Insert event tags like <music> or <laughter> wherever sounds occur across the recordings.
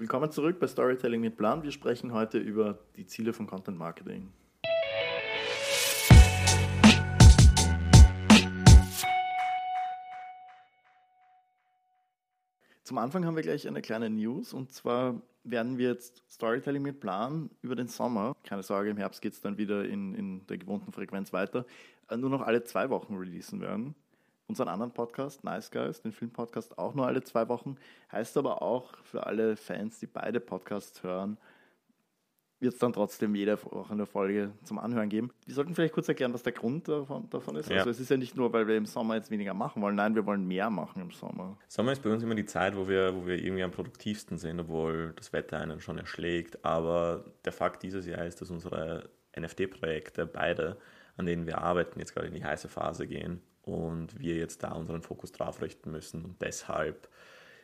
Willkommen zurück bei Storytelling mit Plan. Wir sprechen heute über die Ziele von Content Marketing. Zum Anfang haben wir gleich eine kleine News und zwar werden wir jetzt Storytelling mit Plan über den Sommer, keine Sorge, im Herbst geht es dann wieder in, in der gewohnten Frequenz weiter, äh, nur noch alle zwei Wochen releasen werden. Unseren anderen Podcast, Nice Guys, den Filmpodcast, auch nur alle zwei Wochen. Heißt aber auch für alle Fans, die beide Podcasts hören, wird es dann trotzdem jede Woche eine Folge zum Anhören geben. Wir sollten vielleicht kurz erklären, was der Grund davon, davon ist. Ja. Also es ist ja nicht nur, weil wir im Sommer jetzt weniger machen wollen, nein, wir wollen mehr machen im Sommer. Sommer ist bei uns immer die Zeit, wo wir, wo wir irgendwie am produktivsten sind, obwohl das Wetter einen schon erschlägt. Aber der Fakt dieses Jahr ist, dass unsere NFT-Projekte, beide, an denen wir arbeiten, jetzt gerade in die heiße Phase gehen und wir jetzt da unseren Fokus drauf richten müssen. Und deshalb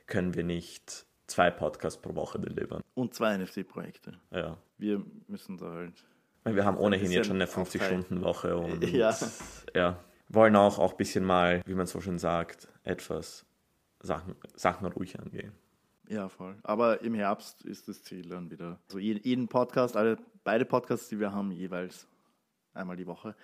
können wir nicht zwei Podcasts pro Woche delivern. Und zwei NFT-Projekte. Ja. Wir müssen da halt. Wir haben ohnehin jetzt schon eine 50-Stunden-Woche und ja. <laughs> ja. wollen auch, auch ein bisschen mal, wie man so schön sagt, etwas Sachen, Sachen ruhig angehen. Ja, voll. Aber im Herbst ist das Ziel dann wieder. So also jeden Podcast, alle, beide Podcasts, die wir haben, jeweils einmal die Woche.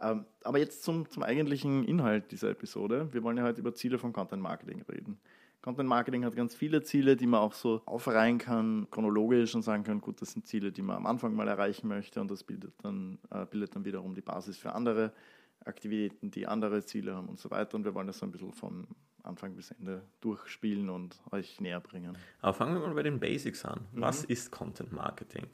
Ähm, aber jetzt zum, zum eigentlichen Inhalt dieser Episode. Wir wollen ja heute über Ziele von Content Marketing reden. Content Marketing hat ganz viele Ziele, die man auch so aufreihen kann, chronologisch und sagen kann, gut, das sind Ziele, die man am Anfang mal erreichen möchte und das bildet dann, äh, bildet dann wiederum die Basis für andere Aktivitäten, die andere Ziele haben und so weiter. Und wir wollen das so ein bisschen von Anfang bis Ende durchspielen und euch näher bringen. Aber fangen wir mal bei den Basics an. Was mhm. ist Content Marketing?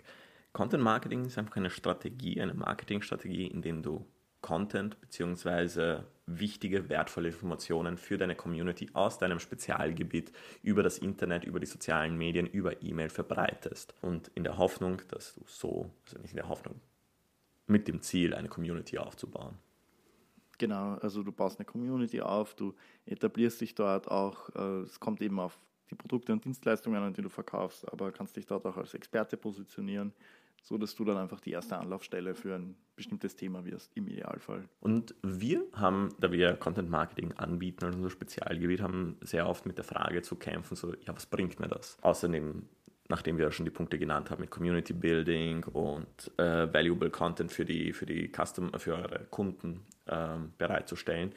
Content Marketing ist einfach eine Strategie, eine Marketingstrategie, in der du Content bzw. wichtige, wertvolle Informationen für deine Community aus deinem Spezialgebiet über das Internet, über die sozialen Medien, über E-Mail verbreitest. Und in der Hoffnung, dass du so, also nicht in der Hoffnung, mit dem Ziel, eine Community aufzubauen. Genau, also du baust eine Community auf, du etablierst dich dort auch, äh, es kommt eben auf die Produkte und Dienstleistungen an, die du verkaufst, aber kannst dich dort auch als Experte positionieren so dass du dann einfach die erste Anlaufstelle für ein bestimmtes Thema wirst, im Idealfall. Und wir haben, da wir Content Marketing anbieten, also unser Spezialgebiet, haben sehr oft mit der Frage zu kämpfen, so, ja, was bringt mir das? Außerdem, nachdem wir schon die Punkte genannt haben mit Community Building und äh, Valuable Content für die, für die Custom, für eure Kunden äh, bereitzustellen,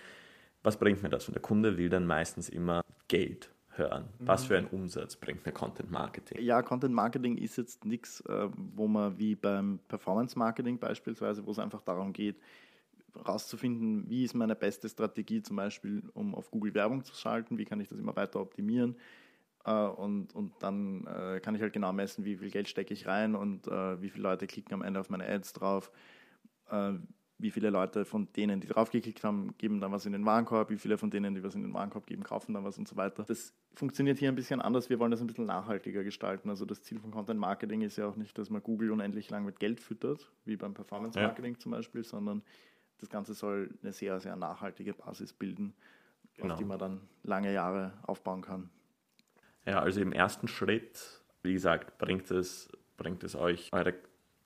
was bringt mir das? Und der Kunde will dann meistens immer Geld hören. Was mhm. für ein Umsatz bringt mir Content Marketing? Ja, Content Marketing ist jetzt nichts, äh, wo man wie beim Performance Marketing beispielsweise, wo es einfach darum geht, herauszufinden, wie ist meine beste Strategie zum Beispiel, um auf Google Werbung zu schalten, wie kann ich das immer weiter optimieren. Äh, und, und dann äh, kann ich halt genau messen, wie viel Geld stecke ich rein und wie viele Leute klicken am Ende auf meine Ads drauf wie viele Leute von denen, die draufgeklickt haben, geben dann was in den Warenkorb, wie viele von denen, die was in den Warenkorb geben, kaufen dann was und so weiter. Das funktioniert hier ein bisschen anders. Wir wollen das ein bisschen nachhaltiger gestalten. Also das Ziel von Content Marketing ist ja auch nicht, dass man Google unendlich lang mit Geld füttert, wie beim Performance Marketing ja. zum Beispiel, sondern das Ganze soll eine sehr, sehr nachhaltige Basis bilden, genau. auf die man dann lange Jahre aufbauen kann. Ja, also im ersten Schritt, wie gesagt, bringt es, bringt es euch eure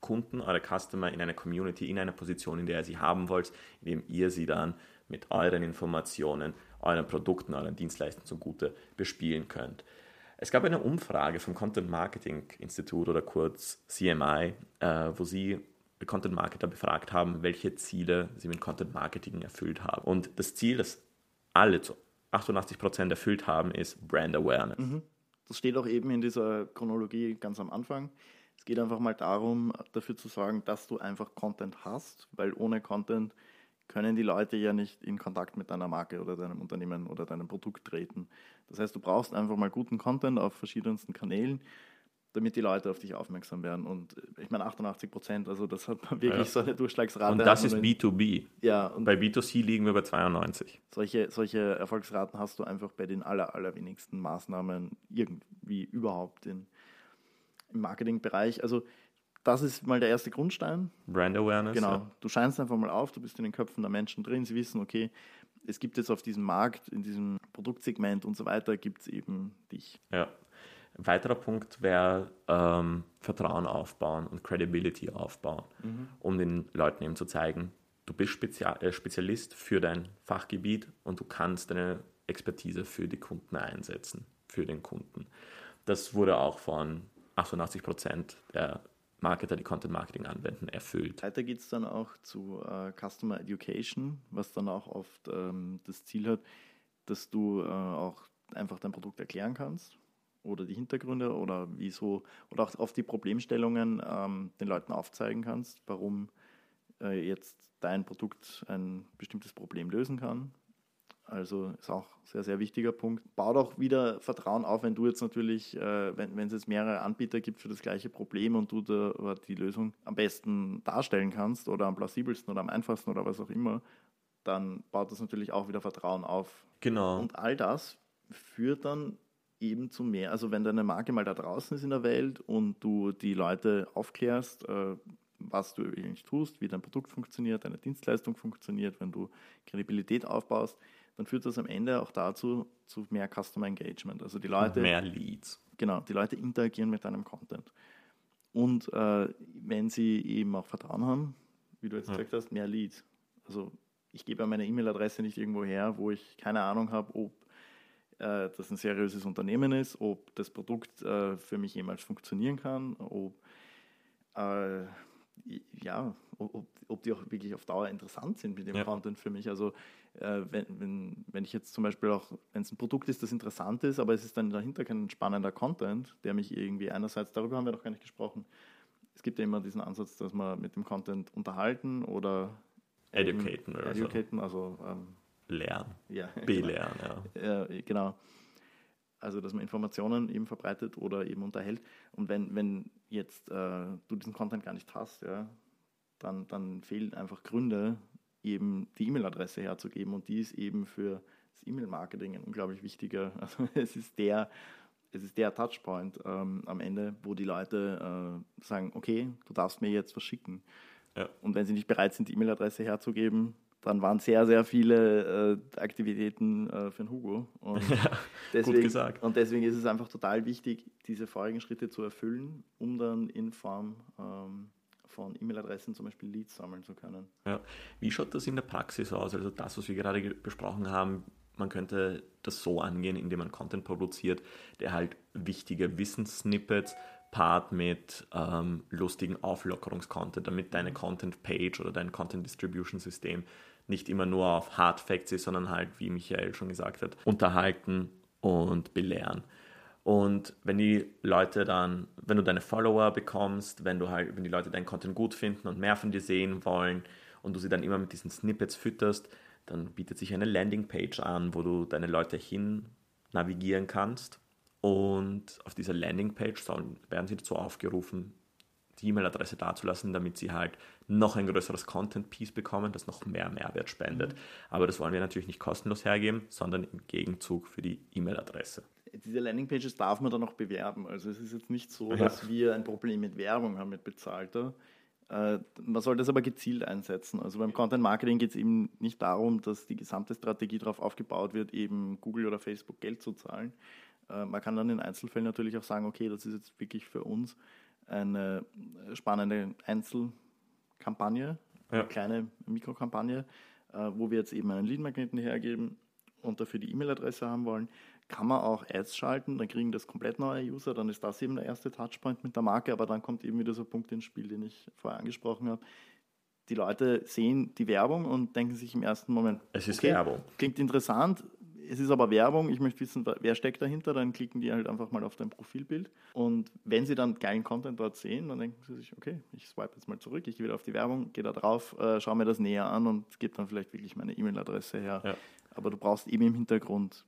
Kunden, eure Customer in einer Community, in einer Position, in der ihr sie haben wollt, indem ihr sie dann mit euren Informationen, euren Produkten, euren Dienstleistungen zugute bespielen könnt. Es gab eine Umfrage vom Content Marketing Institut oder kurz CMI, äh, wo sie Content Marketer befragt haben, welche Ziele sie mit Content Marketing erfüllt haben. Und das Ziel, das alle zu 88 Prozent erfüllt haben, ist Brand Awareness. Mhm. Das steht auch eben in dieser Chronologie ganz am Anfang. Es geht einfach mal darum, dafür zu sorgen, dass du einfach Content hast, weil ohne Content können die Leute ja nicht in Kontakt mit deiner Marke oder deinem Unternehmen oder deinem Produkt treten. Das heißt, du brauchst einfach mal guten Content auf verschiedensten Kanälen, damit die Leute auf dich aufmerksam werden. Und ich meine 88 Prozent, also das hat wirklich ja. so eine Durchschlagsrate. Und das ist B2B. Ja. Und bei B2C liegen wir bei 92. Solche, solche Erfolgsraten hast du einfach bei den aller, allerwenigsten Maßnahmen irgendwie überhaupt in, im Marketingbereich. Also das ist mal der erste Grundstein. Brand Awareness. Genau. Ja. Du scheinst einfach mal auf, du bist in den Köpfen der Menschen drin, sie wissen, okay, es gibt jetzt auf diesem Markt, in diesem Produktsegment und so weiter, gibt es eben dich. Ja. Ein weiterer Punkt wäre ähm, Vertrauen aufbauen und Credibility aufbauen, mhm. um den Leuten eben zu zeigen, du bist äh, Spezialist für dein Fachgebiet und du kannst deine Expertise für die Kunden einsetzen, für den Kunden. das wurde auch von 88 Prozent der Marketer, die Content Marketing anwenden, erfüllt. Weiter geht es dann auch zu äh, Customer Education, was dann auch oft ähm, das Ziel hat, dass du äh, auch einfach dein Produkt erklären kannst oder die Hintergründe oder wieso oder auch auf die Problemstellungen ähm, den Leuten aufzeigen kannst, warum äh, jetzt dein Produkt ein bestimmtes Problem lösen kann. Also ist auch ein sehr, sehr wichtiger Punkt. Baut auch wieder Vertrauen auf, wenn du jetzt natürlich, äh, wenn, wenn es jetzt mehrere Anbieter gibt für das gleiche Problem und du da, die Lösung am besten darstellen kannst oder am plausibelsten oder am einfachsten oder was auch immer, dann baut das natürlich auch wieder Vertrauen auf. Genau. Und all das führt dann eben zu mehr. Also wenn deine Marke mal da draußen ist in der Welt und du die Leute aufklärst, äh, was du eigentlich tust, wie dein Produkt funktioniert, deine Dienstleistung funktioniert, wenn du Kredibilität aufbaust, dann führt das am Ende auch dazu zu mehr Customer Engagement. Also die Leute. Mehr Leads. Genau, die Leute interagieren mit deinem Content. Und äh, wenn sie eben auch Vertrauen haben, wie du jetzt ja. gesagt hast, mehr Leads. Also ich gebe meine E-Mail-Adresse nicht irgendwo her, wo ich keine Ahnung habe, ob äh, das ein seriöses Unternehmen ist, ob das Produkt äh, für mich jemals funktionieren kann, ob äh, ja, ob, ob die auch wirklich auf Dauer interessant sind mit dem ja. Content für mich. Also äh, wenn, wenn, wenn ich jetzt zum Beispiel auch, wenn es ein Produkt ist, das interessant ist, aber es ist dann dahinter kein spannender Content, der mich irgendwie einerseits, darüber haben wir noch gar nicht gesprochen, es gibt ja immer diesen Ansatz, dass man mit dem Content unterhalten oder educaten oder educaten, so. also ähm, lernen, ja, belehren, genau. <laughs> ja. Äh, genau. Also, dass man Informationen eben verbreitet oder eben unterhält. Und wenn, wenn jetzt äh, du diesen Content gar nicht hast, ja, dann, dann fehlen einfach Gründe, eben die E-Mail-Adresse herzugeben. Und die ist eben für das E-Mail-Marketing ein unglaublich wichtiger, <laughs> also es ist der, es ist der Touchpoint ähm, am Ende, wo die Leute äh, sagen, okay, du darfst mir jetzt was schicken. Ja. Und wenn sie nicht bereit sind, die E-Mail-Adresse herzugeben, dann waren sehr, sehr viele äh, Aktivitäten äh, für den Hugo. Und, <laughs> ja, deswegen, gut gesagt. und deswegen ist es einfach total wichtig, diese vorigen Schritte zu erfüllen, um dann in Form ähm, von E-Mail-Adressen zum Beispiel Leads sammeln zu können. Ja. Wie schaut das in der Praxis aus? Also das, was wir gerade besprochen haben, man könnte das so angehen, indem man Content produziert, der halt wichtige Wissenssnippets Part mit ähm, lustigen Auflockerungskontent, damit deine Content-Page oder dein Content-Distribution-System nicht immer nur auf Hard Facts ist, sondern halt, wie Michael schon gesagt hat, unterhalten und belehren. Und wenn die Leute dann, wenn du deine Follower bekommst, wenn du halt, wenn die Leute deinen Content gut finden und mehr von dir sehen wollen und du sie dann immer mit diesen Snippets fütterst, dann bietet sich eine Landingpage an, wo du deine Leute hin navigieren kannst und auf dieser Landingpage sollen, werden sie dazu aufgerufen, die E-Mail-Adresse dazulassen, damit sie halt noch ein größeres Content-Piece bekommen, das noch mehr Mehrwert spendet. Mhm. Aber das wollen wir natürlich nicht kostenlos hergeben, sondern im Gegenzug für die E-Mail-Adresse. Diese Landingpages darf man dann auch bewerben. Also es ist jetzt nicht so, dass wir ein Problem mit Werbung haben, mit bezahlter. Äh, man soll das aber gezielt einsetzen. Also beim Content Marketing geht es eben nicht darum, dass die gesamte Strategie darauf aufgebaut wird, eben Google oder Facebook Geld zu zahlen, äh, man kann dann in Einzelfällen natürlich auch sagen, okay, das ist jetzt wirklich für uns eine spannende Einzelkampagne, ja. eine kleine Mikrokampagne, äh, wo wir jetzt eben einen Lead-Magneten hergeben und dafür die E-Mail-Adresse haben wollen, kann man auch Ads schalten, dann kriegen das komplett neue User, dann ist das eben der erste Touchpoint mit der Marke, aber dann kommt eben wieder so ein Punkt ins Spiel, den ich vorher angesprochen habe. Die Leute sehen die Werbung und denken sich im ersten Moment, es ist okay, Werbung. Klingt interessant, es ist aber Werbung, ich möchte wissen, wer steckt dahinter, dann klicken die halt einfach mal auf dein Profilbild. Und wenn sie dann geilen Content dort sehen, dann denken sie sich, okay, ich swipe jetzt mal zurück, ich gehe wieder auf die Werbung, gehe da drauf, äh, schaue mir das näher an und gebe dann vielleicht wirklich meine E-Mail-Adresse her. Ja. Aber du brauchst eben im Hintergrund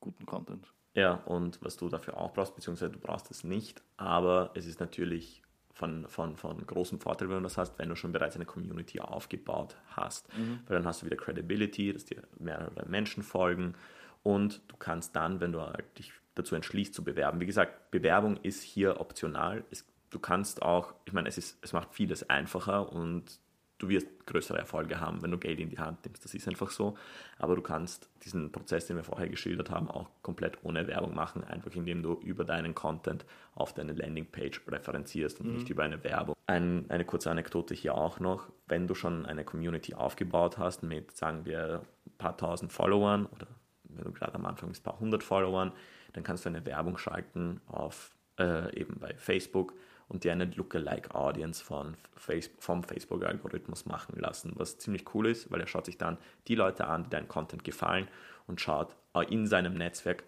guten Content. Ja, und was du dafür auch brauchst, beziehungsweise du brauchst es nicht, aber es ist natürlich von, von, von großem Vorteil, wenn du das hast, wenn du schon bereits eine Community aufgebaut hast. Mhm. Weil dann hast du wieder Credibility, dass dir mehrere Menschen folgen und du kannst dann, wenn du dich dazu entschließt zu bewerben, wie gesagt, Bewerbung ist hier optional. Es, du kannst auch, ich meine, es, ist, es macht vieles einfacher und du wirst größere Erfolge haben, wenn du Geld in die Hand nimmst. Das ist einfach so. Aber du kannst diesen Prozess, den wir vorher geschildert haben, auch komplett ohne Werbung machen, einfach indem du über deinen Content auf deine Landingpage referenzierst und mhm. nicht über eine Werbung. Ein, eine kurze Anekdote hier auch noch. Wenn du schon eine Community aufgebaut hast mit, sagen wir, ein paar tausend Followern oder wenn du gerade am Anfang bist, ein paar hundert Followern, dann kannst du eine Werbung schalten auf äh, eben bei Facebook und dir eine Lookalike Audience von face vom Facebook-Algorithmus machen lassen, was ziemlich cool ist, weil er schaut sich dann die Leute an, die deinen Content gefallen und schaut in seinem Netzwerk,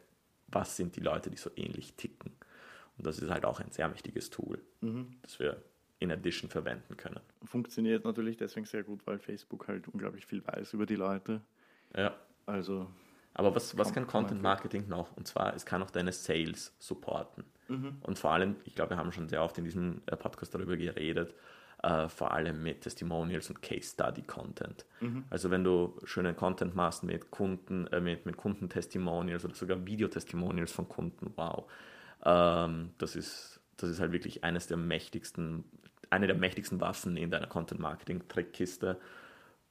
was sind die Leute, die so ähnlich ticken. Und das ist halt auch ein sehr mächtiges Tool, mhm. das wir in Addition verwenden können. Funktioniert natürlich deswegen sehr gut, weil Facebook halt unglaublich viel weiß über die Leute. Ja. Also. Aber was, was kann Content Marketing noch? Und zwar, es kann auch deine Sales supporten. Mhm. Und vor allem, ich glaube, wir haben schon sehr oft in diesem äh, Podcast darüber geredet, äh, vor allem mit Testimonials und Case Study Content. Mhm. Also wenn du schönen Content machst mit Kunden, äh, mit, mit Kundentestimonials oder sogar Videotestimonials von Kunden, wow. Ähm, das ist, das ist halt wirklich eines der mächtigsten, eine der mächtigsten Waffen in deiner Content Marketing Trickkiste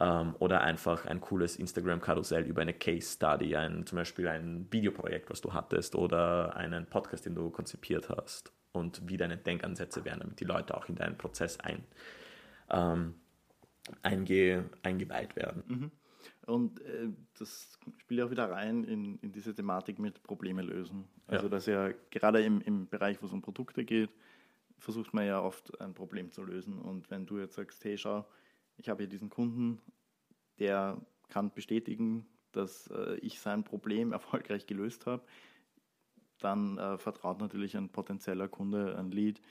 ähm, oder einfach ein cooles Instagram-Karussell über eine Case Study, ein, zum Beispiel ein Videoprojekt, was du hattest oder einen Podcast, den du konzipiert hast und wie deine Denkansätze wären, damit die Leute auch in deinen Prozess ein, ähm, einge, eingeweiht werden. Mhm. Und äh, das spielt auch wieder rein in, in diese Thematik mit Probleme lösen. Also, ja. dass ja gerade im, im Bereich, wo es um Produkte geht, versucht man ja oft ein Problem zu lösen. Und wenn du jetzt sagst, hey, schau, ich habe hier diesen Kunden, der kann bestätigen, dass äh, ich sein Problem <laughs> erfolgreich gelöst habe, dann äh, vertraut natürlich ein potenzieller Kunde, ein Lead,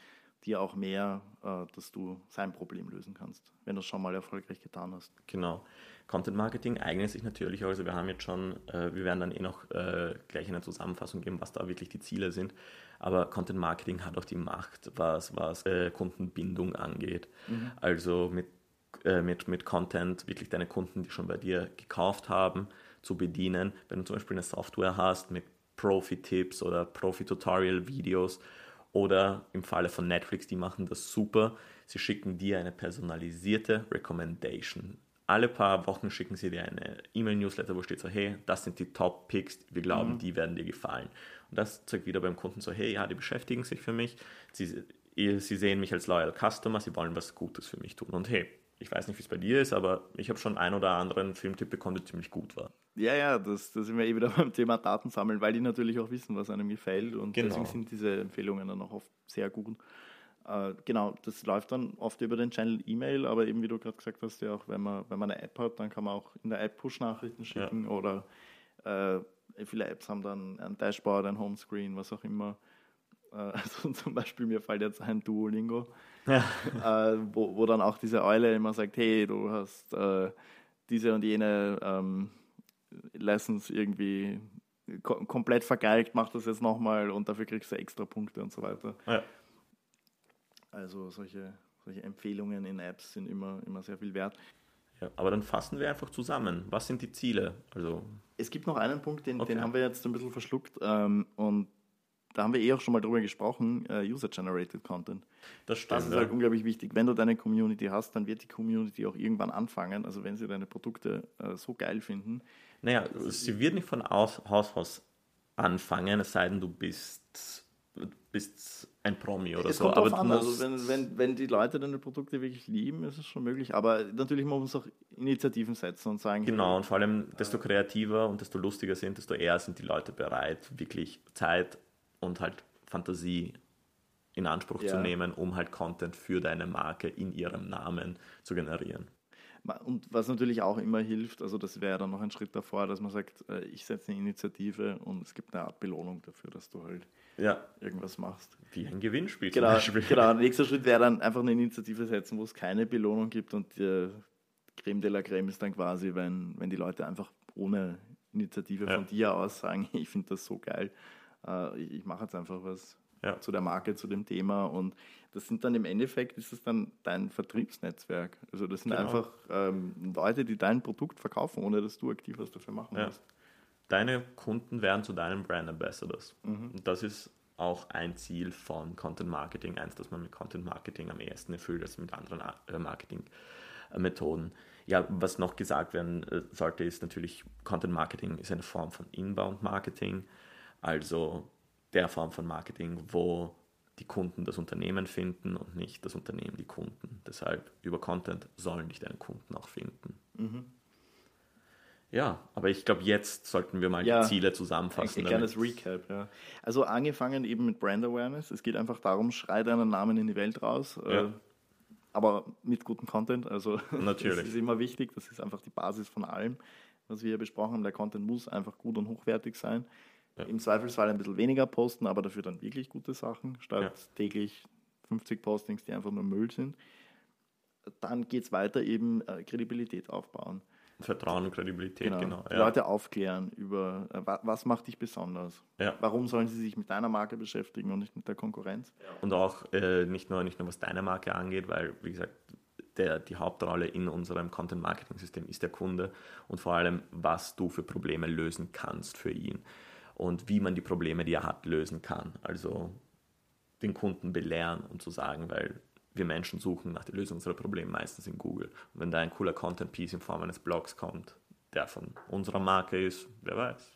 dir auch mehr, äh, dass du sein Problem lösen kannst, wenn du es schon mal erfolgreich getan hast. Genau. Content Marketing eignet sich natürlich, also wir haben jetzt schon, äh, wir werden dann eh noch äh, gleich eine Zusammenfassung geben, was da wirklich die Ziele sind, aber Content Marketing hat auch die Macht, was, was Kundenbindung angeht. Mhm. Also mit äh, mit, mit Content wirklich deine Kunden, die schon bei dir gekauft haben, zu bedienen. Wenn du zum Beispiel eine Software hast mit Profi-Tipps oder Profi-Tutorial-Videos oder im Falle von Netflix, die machen das super. Sie schicken dir eine personalisierte Recommendation. Alle paar Wochen schicken sie dir eine E-Mail-Newsletter, wo steht so, hey, das sind die Top-Picks, wir glauben, mhm. die werden dir gefallen. Und das zeigt wieder beim Kunden so, hey, ja, die beschäftigen sich für mich, sie, sie sehen mich als Loyal Customer, sie wollen was Gutes für mich tun. Und hey, ich weiß nicht, wie es bei dir ist, aber ich habe schon einen oder anderen Filmtipp bekommen, der ziemlich gut war. Ja, ja, das, das sind wir eh wieder <laughs> beim Thema Daten sammeln, weil die natürlich auch wissen, was einem gefällt und genau. deswegen sind diese Empfehlungen dann auch oft sehr gut. Äh, genau, das läuft dann oft über den Channel E-Mail, aber eben wie du gerade gesagt hast, ja auch wenn man, wenn man eine App hat, dann kann man auch in der App Push-Nachrichten schicken ja. oder äh, viele Apps haben dann ein Dashboard, ein Homescreen, was auch immer. Äh, <laughs> also zum Beispiel mir fällt jetzt ein Duolingo ja. <laughs> äh, wo, wo dann auch diese Eule immer sagt, hey, du hast äh, diese und jene ähm, Lessons irgendwie ko komplett vergeigt, mach das jetzt nochmal und dafür kriegst du extra Punkte und so weiter. Ja. Also solche, solche Empfehlungen in Apps sind immer, immer sehr viel wert. Ja, aber dann fassen wir einfach zusammen. Was sind die Ziele? Also es gibt noch einen Punkt, den, okay. den haben wir jetzt ein bisschen verschluckt ähm, und da haben wir eh auch schon mal drüber gesprochen, uh, User-Generated Content. Das stimmt. Das ist halt unglaublich wichtig. Wenn du deine Community hast, dann wird die Community auch irgendwann anfangen, also wenn sie deine Produkte uh, so geil finden. Naja, sie wird nicht von Haus aus anfangen, es sei denn, du bist, bist ein Promi oder es so. Kommt aber an. Also wenn, wenn, wenn die Leute deine Produkte wirklich lieben, ist es schon möglich. Aber natürlich muss man auch Initiativen setzen und sagen. Genau, und vor allem, desto kreativer und desto lustiger sind, desto eher sind die Leute bereit, wirklich Zeit und halt Fantasie in Anspruch ja. zu nehmen, um halt Content für deine Marke in ihrem Namen zu generieren. Und was natürlich auch immer hilft, also das wäre dann noch ein Schritt davor, dass man sagt, äh, ich setze eine Initiative und es gibt eine Art Belohnung dafür, dass du halt ja. irgendwas machst. Wie ein Gewinnspiel genau. Genau, <laughs> der nächste Schritt wäre dann einfach eine Initiative setzen, wo es keine Belohnung gibt und die Creme de la Creme ist dann quasi, wenn, wenn die Leute einfach ohne Initiative ja. von dir aus sagen, <laughs> ich finde das so geil äh, ich mache jetzt einfach was ja. zu der Marke, zu dem Thema und das sind dann im Endeffekt, ist es dann dein Vertriebsnetzwerk. Also das sind genau. einfach ähm, Leute, die dein Produkt verkaufen, ohne dass du aktiv was dafür machen ja. musst. Deine Kunden werden zu deinen Brand Ambassadors. Mhm. Und das ist auch ein Ziel von Content Marketing, eins, das man mit Content Marketing am ehesten erfüllt als mit anderen äh, Marketing-Methoden. Ja, was noch gesagt werden äh, sollte, ist natürlich, Content Marketing ist eine Form von Inbound Marketing also der Form von Marketing, wo die Kunden das Unternehmen finden und nicht das Unternehmen die Kunden. Deshalb über Content sollen dich deine Kunden auch finden. Mhm. Ja, aber ich glaube, jetzt sollten wir mal Ja. die Ziele zusammenfassen. Ein kleines Recap, ja. Also angefangen eben mit Brand Awareness. Es geht einfach darum, schrei deinen Namen in die Welt raus. Ja. Äh, aber mit gutem Content. Also Natürlich. <laughs> das ist <laughs> immer wichtig. Das ist einfach die Basis von allem, was wir hier besprochen haben. Der Content muss einfach gut und hochwertig sein. Ja. Im Zweifelsfall ein bisschen weniger posten, aber dafür dann wirklich gute Sachen, statt Ja. täglich 50 Postings, die einfach nur Müll sind. Dann geht es weiter eben äh, Kredibilität aufbauen. Vertrauen und Kredibilität, Genau. genau. Ja. Leute aufklären über, äh, wa- was macht dich besonders. Ja. Warum sollen sie sich mit deiner Marke beschäftigen und nicht mit der Konkurrenz? Und auch äh, nicht, nur, nicht nur was deine Marke angeht, weil, wie gesagt, der, die Hauptrolle in unserem Content-Marketing-System ist der Kunde und vor allem, was du für Probleme lösen kannst für ihn und wie man die Probleme, die er hat, lösen kann. Also den Kunden belehren und zu sagen, weil wir Menschen suchen nach der Lösung unserer Probleme meistens in Google. Und wenn da ein cooler Content-Piece in Form eines Blogs kommt, der von unserer Marke ist, wer weiß,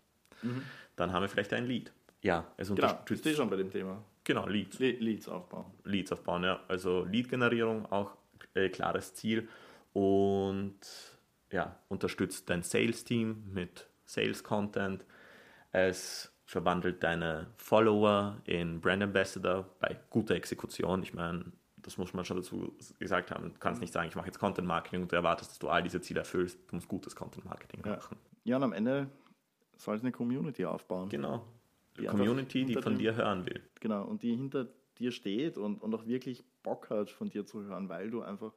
dann haben wir vielleicht ein Lead. Ja, es Genau, unterstützt. bist du schon bei dem Thema. Genau, Leads. Le Leads aufbauen. Leads aufbauen, ja. Also Lead-Generierung, auch äh, klares Ziel und ja, unterstützt dein Sales-Team mit Sales-Content. Es verwandelt deine Follower in Brand Ambassador bei guter Exekution. Ich meine, das muss man schon dazu gesagt haben. Du kannst nicht sagen, ich mache jetzt Content-Marketing und du erwartest, dass du all diese Ziele erfüllst. Du musst gutes Content-Marketing Ja. machen. Ja, und am Ende soll es eine Community aufbauen. Genau. Die Community, die von dem- dir hören will. Genau, und die hinter dir steht und, und auch wirklich Bock hat, von dir zu hören, weil du einfach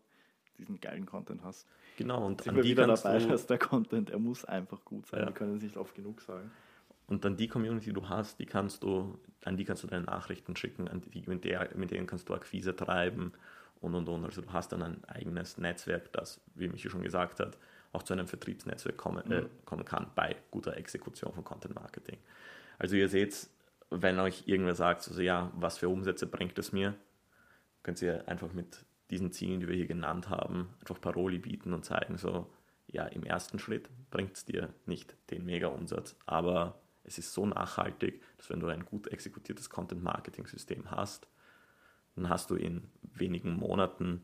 diesen geilen Content hast. Genau, und Sind an wir die wieder kannst dabei, du... dass der Content, er muss einfach gut sein. Ja. Wir können es nicht oft genug sagen. Und dann die Community, die du hast, die kannst du, an die kannst du deine Nachrichten schicken, die, mit, der, mit denen kannst du Akquise treiben und und und. Also du hast dann ein eigenes Netzwerk, das, wie Michi schon gesagt hat, auch zu einem Vertriebsnetzwerk kommen, äh, kommen kann bei guter Exekution von Content Marketing. Also ihr seht, wenn euch irgendwer sagt, so, ja, was für Umsätze bringt es mir, könnt ihr einfach mit diesen Zielen, die wir hier genannt haben, einfach Paroli bieten und zeigen, so, ja, im ersten Schritt bringt es dir nicht den Mega-Umsatz, aber es ist so nachhaltig, dass wenn du ein gut exekutiertes Content-Marketing-System hast, dann hast du in wenigen Monaten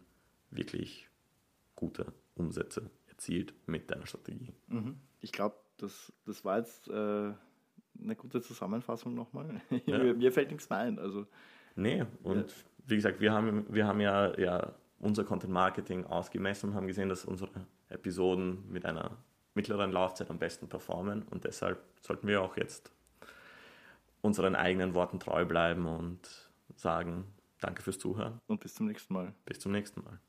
wirklich gute Umsätze erzielt mit deiner Strategie. Mhm. Ich glaube, das, das war jetzt äh, eine gute Zusammenfassung nochmal. <laughs> Ja. mir, fällt nichts mehr ein. Also, Nee, und wie gesagt, wir haben, wir haben ja, ja unser Content Marketing ausgemessen und haben gesehen, dass unsere Episoden mit einer mittleren Laufzeit am besten performen und deshalb sollten wir auch jetzt unseren eigenen Worten treu bleiben und sagen, danke fürs Zuhören, und bis zum nächsten Mal. bis zum nächsten Mal.